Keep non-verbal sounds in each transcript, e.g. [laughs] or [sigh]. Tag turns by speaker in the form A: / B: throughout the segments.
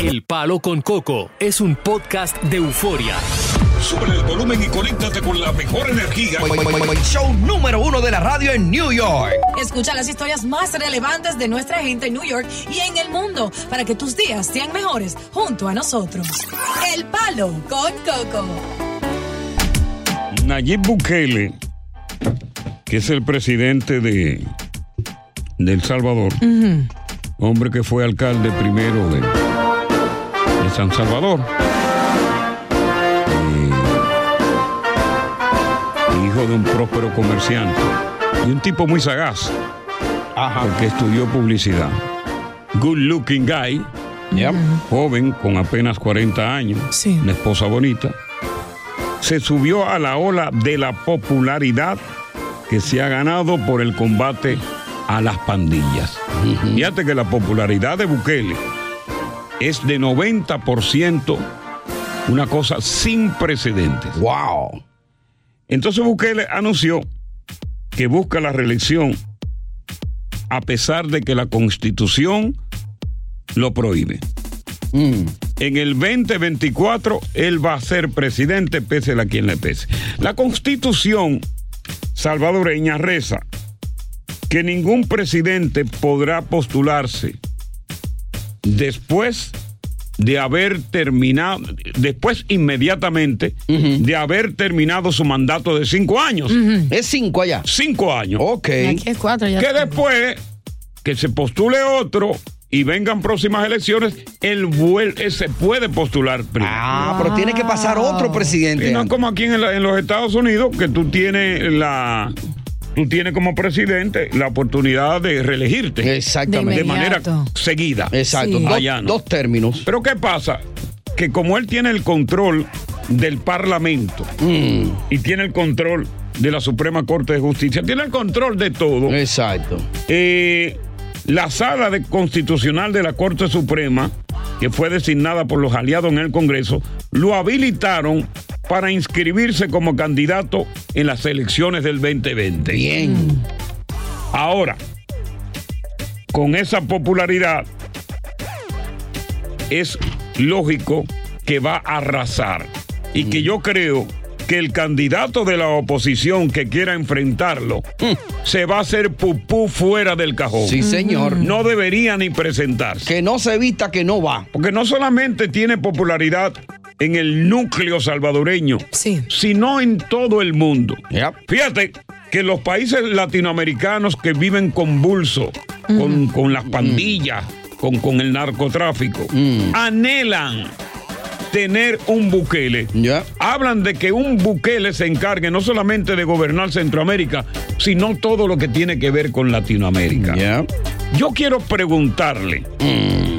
A: El Palo con Coco es un podcast de euforia.
B: Sube el volumen y conéctate con la mejor energía.
C: Show número uno de la radio en New York.
D: Escucha las historias más relevantes de nuestra gente en New York y en el mundo para que tus días sean mejores junto a nosotros. El Palo con Coco.
E: Nayib Bukele, que es el presidente de, de El Salvador, hombre que fue alcalde primero de, de San Salvador, eh, hijo de un próspero comerciante. Y un tipo muy sagaz, porque estudió publicidad. Good looking guy, joven con apenas 40 años, una esposa bonita. Se subió a la ola de la popularidad que se ha ganado por el combate a las pandillas. Fíjate que la popularidad de Bukele es de 90%, una cosa sin precedentes.
C: ¡Wow!
E: Entonces Bukele anunció que busca la reelección a pesar de que la constitución lo prohíbe. En el 2024 él va a ser presidente, pese a quien le pese. La constitución salvadoreña reza que ningún presidente podrá postularse después de haber terminado, después inmediatamente de haber terminado su mandato de cinco años.
C: Es cinco allá.
E: Cinco años.
C: Ok.
F: Aquí es cuatro ya.
E: Que después que se postule otro y vengan próximas elecciones, él se puede postular primero.
C: Ah, pero tiene que pasar otro presidente.
E: Y no es como aquí en, la- en los Estados Unidos, que tú tienes la. Tú tienes como presidente la oportunidad de reelegirte.
C: Exactamente.
E: De manera
F: inmediato.
E: seguida.
C: Exacto.
F: Sí.
C: Dos,
E: Allá no.
C: dos términos.
E: Pero ¿qué pasa? Que como él tiene el control del Parlamento
C: Mm,
E: y tiene el control de la Suprema Corte de Justicia, tiene el control de todo.
C: exacto.
E: Eh, la sala de constitucional de la Corte Suprema, que fue designada por los aliados en el Congreso, lo habilitaron para inscribirse como candidato en las elecciones del 2020.
C: Bien.
E: Ahora, con esa popularidad, es lógico que va a arrasar. Y que yo creo que el candidato de la oposición que quiera enfrentarlo se va a hacer pupú fuera del cajón.
C: Sí, señor.
E: No debería ni presentarse.
C: Que no se evita que no va.
E: Porque no solamente tiene popularidad en el núcleo salvadoreño,
F: Sí.
E: sino en todo el mundo.
C: Yep.
E: Fíjate que los países latinoamericanos que viven convulso con, con las pandillas, con, con el narcotráfico, anhelan tener un Bukele. Hablan de que un Bukele se encargue no solamente de gobernar Centroamérica, sino todo lo que tiene que ver con Latinoamérica. Yo quiero preguntarle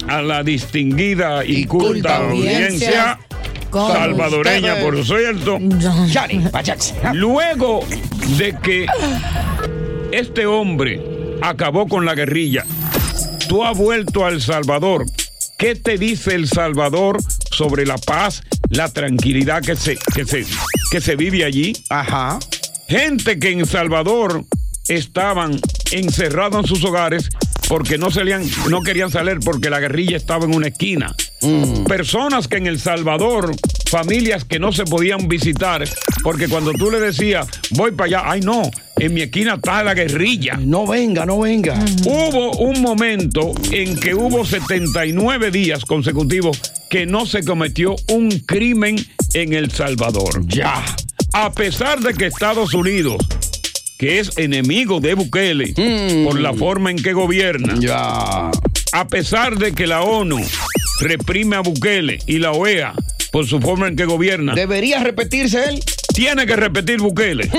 E: a la distinguida y,
C: Y
E: culta,
C: culta
E: audiencia Salvadoreña,
C: ustedes.
E: por cierto, luego de que este hombre acabó con la guerrilla, tú has vuelto a El Salvador. ¿Qué te dice El Salvador sobre la paz, la tranquilidad que se, que se, que se vive allí?
C: Ajá.
E: Gente que en Salvador estaban encerrados en sus hogares porque no, salían, no querían salir porque la guerrilla estaba en una esquina. Personas que en El Salvador familias que no se podían visitar, porque cuando tú le decías, voy para allá, ay no, en mi esquina está la guerrilla.
C: No venga, no venga.
E: Hubo un momento en que hubo 79 días consecutivos que no se cometió un crimen en El Salvador.
C: Ya.
E: A pesar de que Estados Unidos, que es enemigo de Bukele por la forma en que gobierna,
C: Ya.
E: a pesar de que la ONU reprime a Bukele y la OEA por su forma en que gobierna,
C: ¿Debería repetirse él?
E: tiene que repetir Bukele.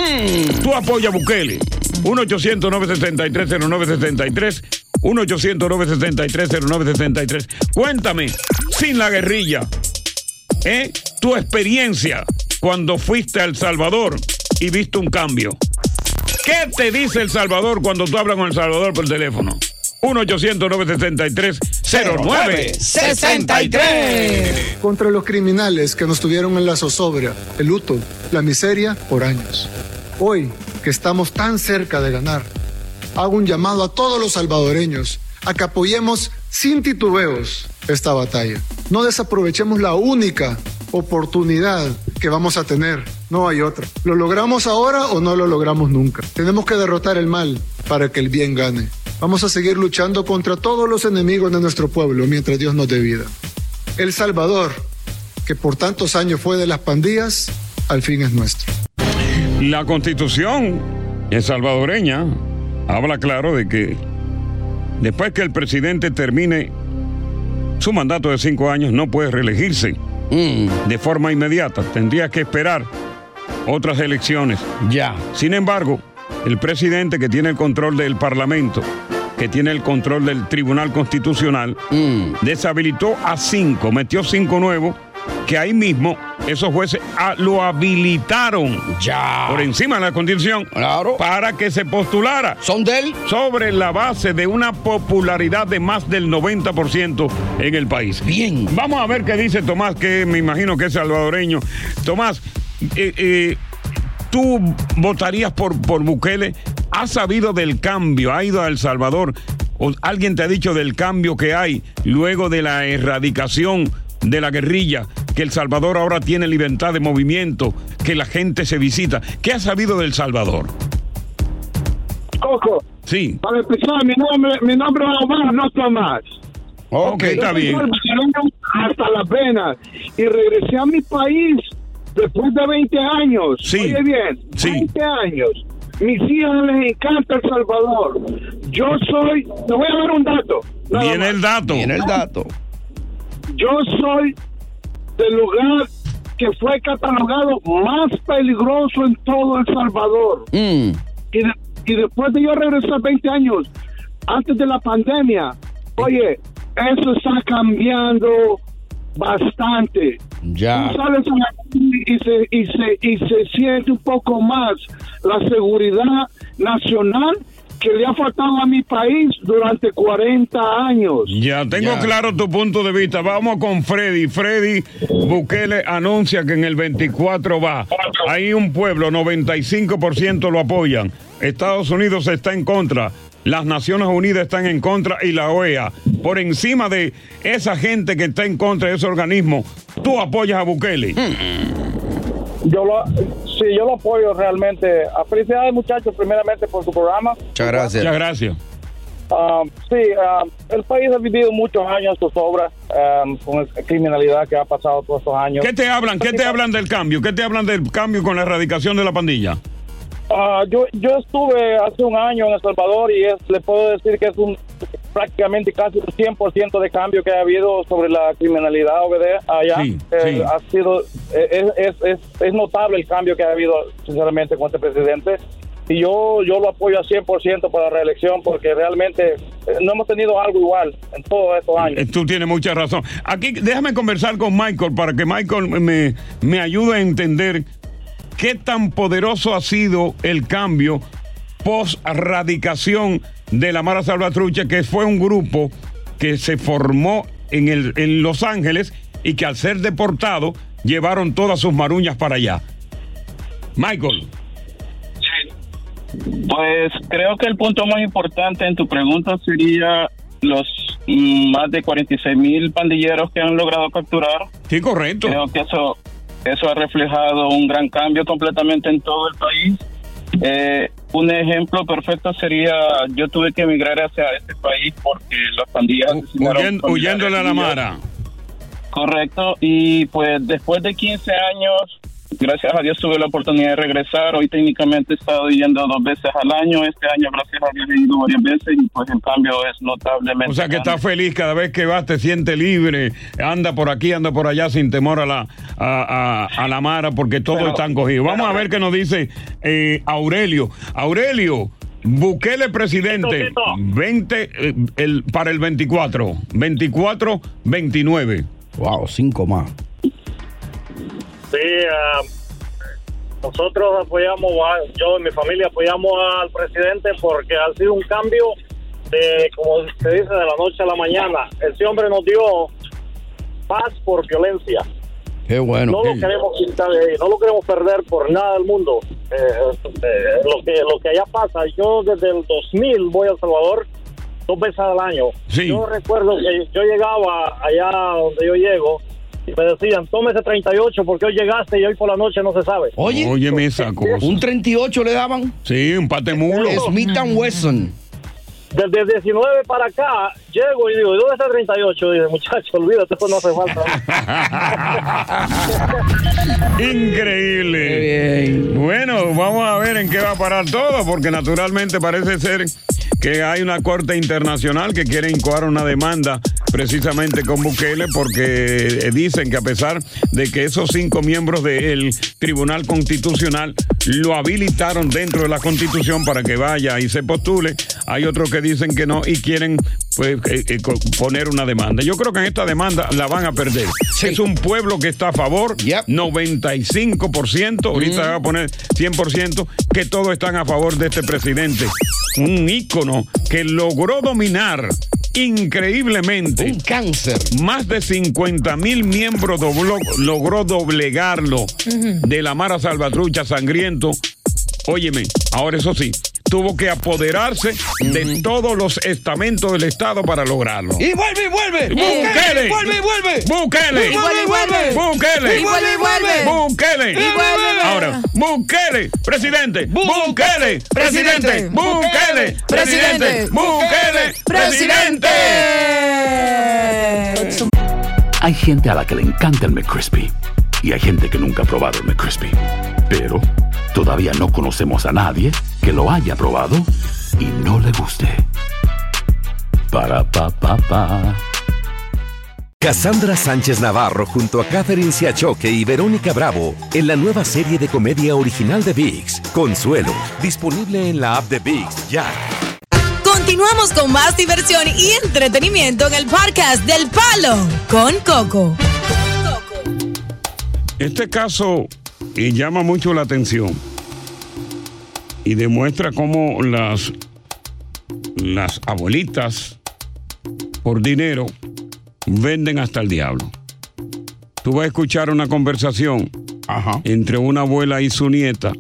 E: Tú apoyas a Bukele. 1-800-963-0963. 1-800-963-0963. Cuéntame, sin la guerrilla, ¿eh? tu experiencia cuando fuiste a El Salvador y viste un cambio. ¿Qué te dice El Salvador cuando tú hablas con El Salvador por teléfono? 1-800-963-0963.
F: contra los criminales que nos tuvieron en la zozobra, el luto, la miseria por años. Hoy, que estamos tan cerca de ganar, hago un llamado a todos los salvadoreños a que apoyemos sin titubeos esta batalla. No desaprovechemos la única oportunidad que vamos a tener. No hay otra. ¿Lo logramos ahora o no lo logramos nunca? Tenemos que derrotar el mal para que el bien gane. Vamos a seguir luchando contra todos los enemigos de nuestro pueblo mientras Dios nos dé vida. El Salvador, que por tantos años fue de las pandillas, al fin es nuestro.
E: La constitución salvadoreña habla claro de que después que el presidente termine su mandato de cinco años no puede reelegirse de forma inmediata. Tendría que esperar otras elecciones.
C: Ya.
E: Sin embargo, el presidente que tiene el control del Parlamento, que tiene el control del Tribunal Constitucional, deshabilitó a cinco, metió cinco nuevos, que ahí mismo esos jueces ah, lo habilitaron
C: Ya.
E: por encima de la constitución
C: Claro.
E: para que se postulara
C: ¿Son de él?
E: sobre la base de una popularidad de más del 90% en el país.
C: Bien.
E: Vamos a ver qué dice Tomás, que me imagino que es salvadoreño. Tomás, eh, eh, ¿tú votarías por, por Bukele? ¿Has sabido del cambio? ¿Ha ido a El Salvador? ¿O alguien te ha dicho del cambio que hay luego de la erradicación de la guerrilla? Que El Salvador ahora tiene libertad de movimiento, que la gente se visita. ¿Qué has sabido del Salvador?
G: Coco,
E: Sí.
G: para empezar, mi nombre, mi nombre es Omar, no Tomás.
E: Ok, está
G: Yo soy
E: bien.
G: hasta las venas y regresé a mi país después de 20 años.
E: Sí,
G: Oye bien,
E: sí.
G: 20 años. Mis hijos les encanta El Salvador. Yo soy, te voy a dar un dato.
E: Viene el dato.
C: Tiene el dato.
G: Yo soy del lugar que fue catalogado más peligroso en todo El Salvador.
C: Mm.
G: y, de- y después de yo regresar 20 años, antes de la pandemia, oye, eso está cambiando bastante.
C: Ya.
G: Tú sales a la calle y se, y, se, y se siente un poco más la seguridad nacional que le ha faltado a mi país durante 40 años.
E: Ya, tengo
C: Ya.
E: claro tu punto de vista. Vamos con Freddy. Freddy Bukele anuncia que en el 24 va. Hay un pueblo, 95% lo apoyan. Estados Unidos está en contra. Las Naciones Unidas están en contra y la OEA. Por encima de esa gente que está en contra de ese organismo, tú apoyas a Bukele.
G: Yo lo, sí, yo lo apoyo realmente. A felicidades muchachos, primeramente por su programa.
C: Muchas gracias.
E: Muchas gracias.
G: Ah, sí, ah, el país ha vivido muchos años sus obras con la criminalidad que ha pasado todos estos años.
E: ¿Qué te hablan? ¿Qué te hablan del cambio? ¿Qué te hablan del cambio con la erradicación de la pandilla?
G: Ah, yo, yo estuve hace un año en El Salvador y es, le puedo decir que es un prácticamente casi un 100% de cambio que ha habido sobre la criminalidad OBD allá.
E: Sí,
G: Eh,
E: sí.
G: Ha sido, eh, es, es, es, es notable el cambio que ha habido, sinceramente, con este presidente. Y yo, yo lo apoyo al 100% para la reelección porque realmente eh, no hemos tenido algo igual en todos estos años.
E: Tú tienes mucha razón. Aquí déjame conversar con Michael para que Michael me, me ayude a entender qué tan poderoso ha sido el cambio post radicación de la Mara Salvatrucha, que fue un grupo que se formó en, el, en Los Ángeles y que al ser deportado llevaron todas sus maruñas para allá. Michael.
H: Pues creo que el punto más importante en tu pregunta sería los más de 46 mil pandilleros que han logrado capturar.
E: Sí, correcto.
H: Creo que eso Eso ha reflejado un gran cambio completamente en todo el país. Eh, un ejemplo perfecto sería, yo tuve que emigrar hacia este país porque las pandillas...
E: Huyendo, huyéndole a la mara.
H: Correcto, y pues después de 15 años, gracias a Dios tuve la oportunidad de regresar. Hoy técnicamente he estado yendo dos veces al año. Este año, gracias a Dios, he ido varias veces y pues el cambio es notablemente.
E: O sea que
H: grande.
E: está feliz cada vez que vas, te siente libre, anda por aquí, anda por allá sin temor a la, a, a- a la mara, porque todos están cogidos. Vamos a ver qué nos dice eh, Aurelio. Aurelio, Bukele presidente, 20, eh, el, para el 24, 24, 29.
C: Wow, cinco más.
G: Sí, ah, nosotros apoyamos, yo y mi familia apoyamos al presidente porque ha sido un cambio de, como se dice, de la noche a la mañana. Ese hombre nos dio paz por violencia.
C: Qué bueno.
G: no lo queremos quitar, eh, no lo queremos perder por nada del mundo. Eh, eh, lo que lo que allá pasa, yo desde el 2000 voy a El Salvador dos veces al año. Yo recuerdo que yo llegaba allá donde yo llego y me decían, tómese 38 porque hoy llegaste y hoy por la noche no se sabe.
C: Oye,
E: Óyeme esa cosa.
C: un 38 le daban.
E: Sí, un patemulo.
C: Smith and Wesson.
G: Desde el 19 para acá, llego y digo, ¿y dónde está el 38? Dice, muchacho, olvídate, eso no hace falta. [laughs]
E: Increíble. Bueno, vamos a ver en qué va a parar todo, porque naturalmente parece ser que hay una corte internacional que quiere incoar una demanda precisamente con Bukele porque eh, dicen que a pesar de que esos cinco miembros del Tribunal Constitucional lo habilitaron dentro de la Constitución para que vaya y se postule, hay otros que dicen que no y quieren pues eh, eh, poner una demanda. Yo creo que en esta demanda la van a perder. Es un pueblo que está a favor, 95%, ahorita va a poner 100%, que todos están a favor de este presidente. Un ícono que logró dominar increíblemente. Un
C: cáncer.
E: Más de 50 mil miembros dobló- logró doblegarlo de la Mara Salvatrucha sangriento. Óyeme, ahora eso sí, tuvo que apoderarse de todos los estamentos del Estado para lograrlo.
C: Y vuelve y vuelve.
E: Bukele.
C: Y vuelve y vuelve.
E: Bukele.
C: Y vuelve y vuelve.
E: Bukele.
C: Y vuelve y vuelve.
E: Bukele.
C: Y vuelve.
E: Ahora, Bukele, presidente. Bukele, presidente. Bukele, presidente. Bukele, presidente.
I: Hay gente a la que le encanta el McCrispy y hay gente que nunca ha probado el McCrispy. Pero todavía no conocemos a nadie que lo haya probado y no le guste. Para pa pa pa.
J: Cassandra Sánchez Navarro junto a Catherine Siachoque y Verónica Bravo en la nueva serie de comedia original de VIX, Consuelo, disponible en la app de VIX ya.
D: Continuamos con más diversión y entretenimiento en el podcast del Palo con Coco.
E: Este caso eh, llama mucho la atención y demuestra cómo las, las abuelitas por dinero venden hasta el diablo. Tú vas a escuchar una conversación entre una abuela y su nieta,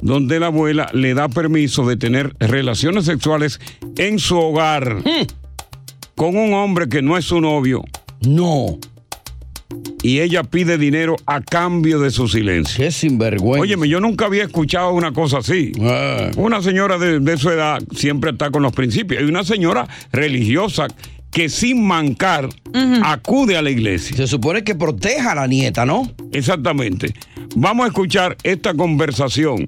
E: donde la abuela le da permiso de tener relaciones sexuales en su hogar con un hombre que no es su novio.
C: No.
E: Y ella pide dinero a cambio de su silencio.
C: Qué sinvergüenza.
E: Óyeme, yo nunca había escuchado una cosa así. Una señora de, de su edad siempre está con los principios. Hay una señora religiosa que sin mancar acude a la iglesia.
C: Se supone que proteja a la nieta, ¿no?
E: Exactamente. Vamos a escuchar esta conversación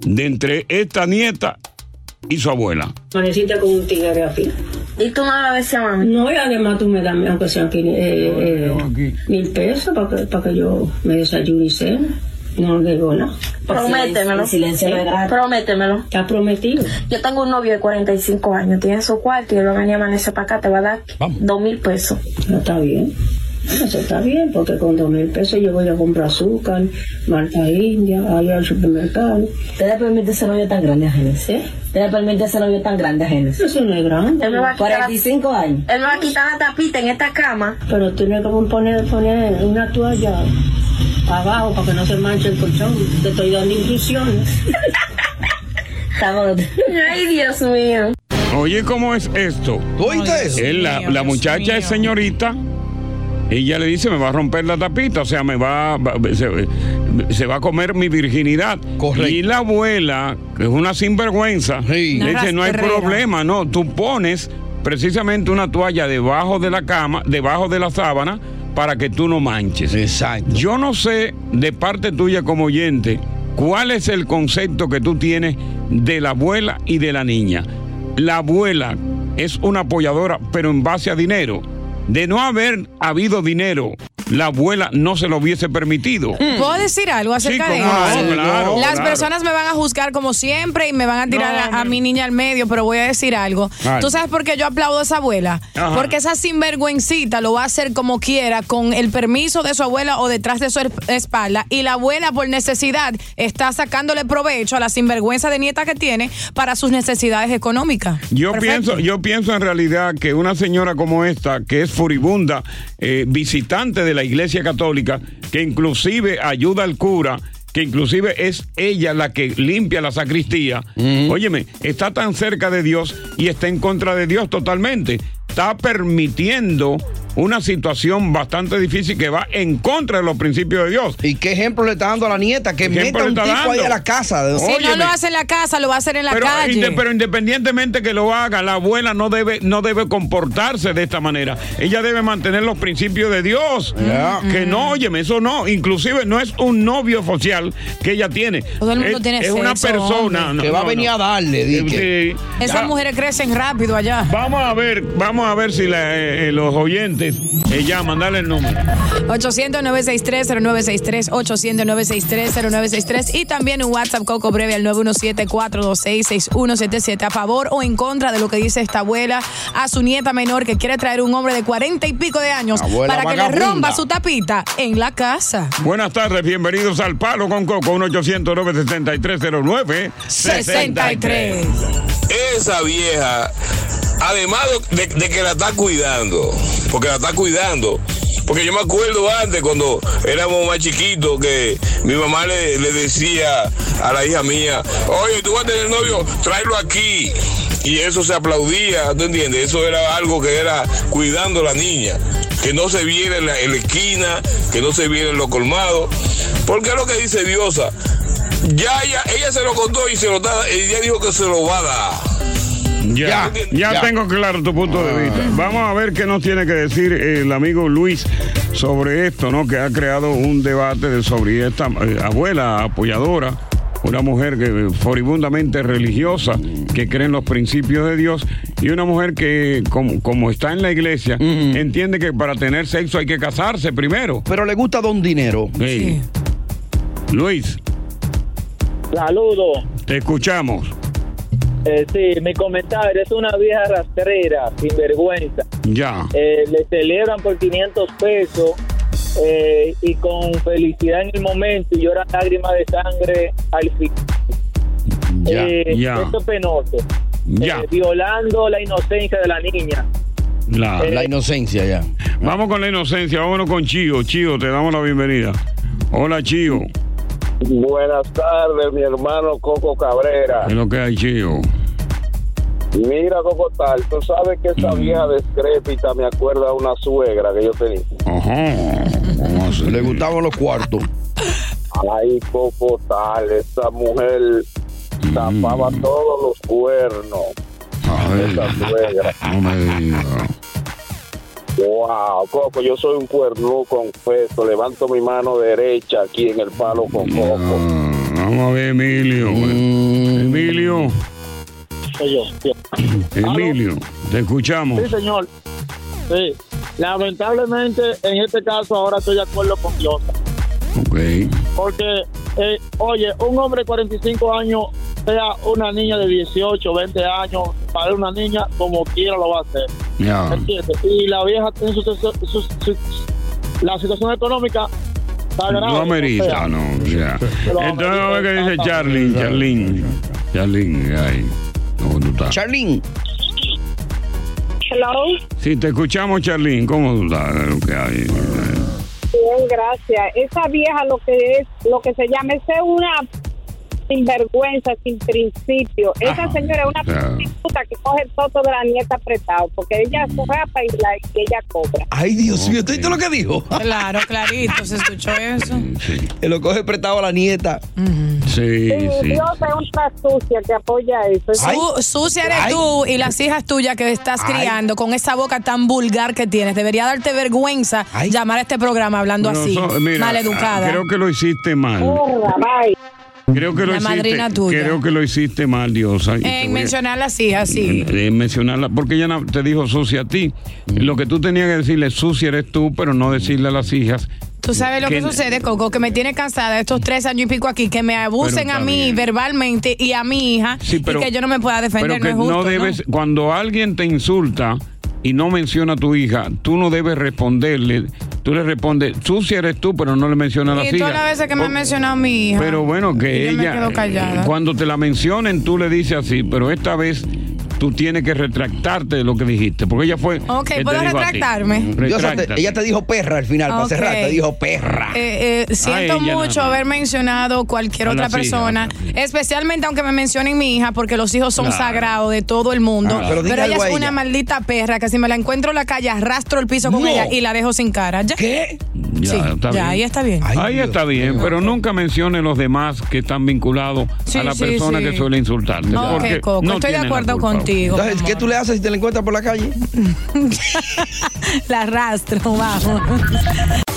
E: de entre esta nieta y su abuela.
K: Manecita con un tigre afín. ¿Y tú me vas a veces, mami? No, y además tú me das, aunque sean eh, eh, mil pesos para que, para que yo me desayune y cene. No digo nada.
L: Prométemelo.
K: El silencio es gratis.
L: Prométemelo.
K: Está prometido.
L: Yo tengo un novio de 45 años, tiene su cuarto y él va a venir a amanecer para acá, te va a dar dos mil pesos.
K: No está bien. Eso está bien, porque con dos mil pesos yo voy a comprar azúcar, marca india, ahí al supermercado. ¿Te da permite ese novio tan grande a Génesis? ¿Te da permite ese novio tan grande a Génesis? Eso no es grande.
L: Él me va a quitar la-
K: 45 años.
L: Él me va a quitar la tapita en esta cama.
K: Pero tienes que poner, poner una toalla abajo para que no se manche el colchón. Te estoy dando instrucciones. Estamos...
L: Ay, Dios mío.
E: Oye, ¿cómo es esto?
C: ¿Tú oíste eso?
E: La, la muchacha es señorita ella le dice, me va a romper la tapita, o sea, me va, va- se, se va a comer mi virginidad. Y la abuela, que es una sinvergüenza, le dice, no hay problema, no, tú pones precisamente una toalla debajo de la cama, debajo de la sábana, para que tú no manches.
C: Exacto.
E: Yo no sé, de parte tuya como oyente, cuál es el concepto que tú tienes de la abuela y de la niña. La abuela es una apoyadora, pero en base a dinero. De no haber habido dinero, la abuela no se lo hubiese permitido.
D: ¿Puedo decir algo acerca
E: Sí,
D: de
E: cómo no,
D: eso?
E: claro,
D: Las
E: claro.
D: personas me van a juzgar como siempre y me van a tirar a, a mi niña al medio, pero voy a decir algo.
E: Ay.
D: ¿Tú sabes por qué yo aplaudo a esa abuela?
E: Ajá.
D: Porque esa sinvergüencita lo va a hacer como quiera, con el permiso de su abuela o detrás de su espalda. Y la abuela, por necesidad, está sacándole provecho a la sinvergüenza de nieta que tiene para sus necesidades económicas.
E: Yo
D: Perfecto.
E: pienso, yo pienso en realidad que una señora como esta, que es furibunda, eh, visitante de la iglesia católica, que inclusive ayuda al cura, que inclusive es ella la que limpia la sacristía, óyeme, está tan cerca de Dios y está en contra de Dios totalmente. Está permitiendo una situación bastante difícil que va en contra de los principios de Dios.
C: ¿Y qué ejemplo le está dando a la nieta? Que
E: ¿Qué
C: meta
E: ejemplo
C: un
E: le
C: tipo
E: está
C: ahí
E: dando?
C: a la casa.
D: Si no
E: Óyeme.
D: lo hace en la casa, lo va a hacer en la
E: pero,
D: calle.
E: inde- pero independientemente que lo haga, la abuela no debe, no debe comportarse de esta manera. Ella debe mantener los principios de Dios. Que no, óyeme, eso no. Inclusive no es un novio social que ella tiene.
D: Todo el mundo
E: es,
D: tiene
E: es una persona.
C: Que va a venir a darle,
E: Sí.
D: Esas
E: Ya.
D: mujeres crecen rápido allá.
E: Vamos a ver, vamos a ver si la- eh, eh, los oyentes eh, llaman, dale el número.
D: 800-963-0963, 800-963-0963 y también un WhatsApp Coco Breve al 917-426-6177 a favor o en contra de lo que dice esta abuela a su nieta menor que quiere traer un hombre de cuarenta y pico de años
E: Abuela
D: para que le
E: vagabunda.
D: rompa su tapita en la casa.
E: Buenas tardes, bienvenidos al Palo con Coco, 1 800 973 63
M: Esa vieja, además de, que la está cuidando, porque la está cuidando. Porque yo me acuerdo antes, cuando éramos más chiquitos, que mi mamá le, le decía a la hija mía, oye, tú vas a tener novio, tráelo aquí. Y eso se aplaudía, ¿tú entiendes? Eso era algo que era cuidando a la niña. Que no se viera en la, en la esquina, que no se viera en los colmados. Porque es lo que dice Diosa. Ya ella, ella se lo contó y se lo da, ella dijo que se lo va a dar.
E: Ya, ya, tengo claro tu punto de vista. Vamos a ver qué nos tiene que decir el amigo Luis sobre esto, ¿no? Que ha creado un debate de- sobre esta eh, abuela apoyadora, una mujer que eh, furibundamente religiosa, que cree en los principios de Dios, y una mujer que, como, como está en la iglesia, entiende que para tener sexo hay que casarse primero.
C: Pero le gusta don dinero.
E: Sí. Luis,
N: Saludos.
E: te escuchamos.
N: Eh, sí, mi comentario es una vieja rastrera, sin vergüenza.
E: Ya.
N: Eh, le celebran por 500 pesos eh, y con felicidad en el momento y lloran lágrimas de sangre al fin.
E: Ya,
N: Eh,
E: ya.
N: Esto es penoso.
E: Ya.
N: Eh, violando la inocencia de la niña.
E: La,
N: La
C: inocencia ya.
E: Vamos con la inocencia, vámonos con Chío. Chío, te damos la bienvenida. Hola, Chío.
O: Buenas tardes, mi hermano Coco Cabrera.
E: ¿Qué es lo que hay, Chío?
O: Mira, Coco Tal, tú sabes que esa vieja descrépita me acuerda a una suegra que yo tenía.
E: Ajá.
C: Le gustaban los cuartos.
O: Ay, Coco Tal, esa mujer tapaba todos los cuernos. Esa suegra. [laughs]
E: No me digas.
O: Wow, Coco, yo soy un cuerno confeso. Levanto mi mano derecha aquí en el palo con Coco.
E: Vamos a ver, Emilio. Emilio.
N: Soy yo.
E: Emilio, te escuchamos.
N: Sí, señor. Sí. Lamentablemente, en este caso, ahora estoy de acuerdo con Dios.
E: Ok.
N: Porque, eh, oye, un hombre de 45 años, sea una niña de 18, 20 años, para una niña, como quiera lo va a hacer.
E: Ya.
N: ¿Entiendes? Y la vieja tiene su, su- su- la situación económica.
E: No amerita,
N: o sea,
E: no. ya.
N: Lo
E: Entonces, qué dice. Charlene. Charlene. Charlene, ahí. ¿Cómo tú estás?
C: Charlene.
P: Hello.
E: Sí, te escuchamos, Charlene. ¿Cómo tú estás? ¿Qué hay?
P: Bien, gracias. Esa vieja lo que es, lo que se llama, esa es una sinvergüenza, sin principio. Esa señora es una prostituta que coge el toto de la nieta apretado, porque ella se rapa y, la, y ella cobra.
C: Ay, Dios mío, ¿tú viste lo que dijo?
D: Claro, clarito, se escuchó eso.
C: Que lo coge prestado a la nieta.
E: Sí,
P: Sí, Dios es una sucia que apoya eso.
D: Su- sucia eres tú y las hijas tuyas que estás criando con esa boca tan vulgar que tienes. Debería darte vergüenza llamar a este programa hablando
E: Bueno,
D: así,
E: so- mira,
D: maleducada.
E: Creo que lo hiciste mal. Creo que lo
D: La
E: hiciste,
D: madrina tuya.
E: creo que lo hiciste mal, Diosa.
D: En mencionar las hijas, sí.
E: de mencionarla, porque ella te dijo sucia a ti. Lo que tú tenías que decirle sucia eres tú, pero no decirle a las hijas.
D: Tú sabes lo que, sucede, Coco, que me tiene cansada estos tres años y pico aquí, que me abusen a mí
E: bien.
D: verbalmente y a mi hija
E: Sí, pero-
D: y que yo no me pueda defender.
E: Pero que
D: no es justo,
E: no debes,
D: ¿no?
E: cuando alguien te insulta y no menciona a tu hija, tú no debes responderle. Tú le respondes, sucia eres tú, pero no le mencionas a las
D: Y todas las veces que me ha mencionado mi hija.
E: Pero bueno, que
D: me
E: ella,
D: quedo callada.
E: cuando te la mencionen, tú le dices así, pero esta vez tú tienes que retractarte de lo que dijiste, porque ella fue...
D: Ok, ¿puedo retractarme?
C: Te-
E: Retráctate.
C: ella te dijo perra al final, para
D: Ok.
C: cerrar, te dijo perra.
D: Eh, eh, siento mucho haber mencionado cualquier
E: A
D: otra
E: hijas
D: persona, especialmente aunque me mencionen mi hija, porque los hijos son
E: Claro.
D: sagrados de todo el mundo.
E: Ah, pero
D: ella es una
E: ella.
D: maldita perra que si me la encuentro en la calle arrastro el piso con
E: No.
D: ella y la dejo sin cara. ¿Ya?
C: ¿Qué?
E: Ya,
D: Sí,
E: está
D: ya,
E: bien.
D: ahí está bien.
E: Ahí está bien, pero nunca mencione los demás que están vinculados
D: Sí,
E: a la
D: sí,
E: persona
D: sí.
E: que suele insultarte.
D: Ok,
E: porque
D: Coco,
E: no
D: estoy de acuerdo
E: culpa.
D: Contigo.
C: Entonces, ¿qué tú le haces si te la encuentras por la calle? [laughs]
D: la arrastro, vamos.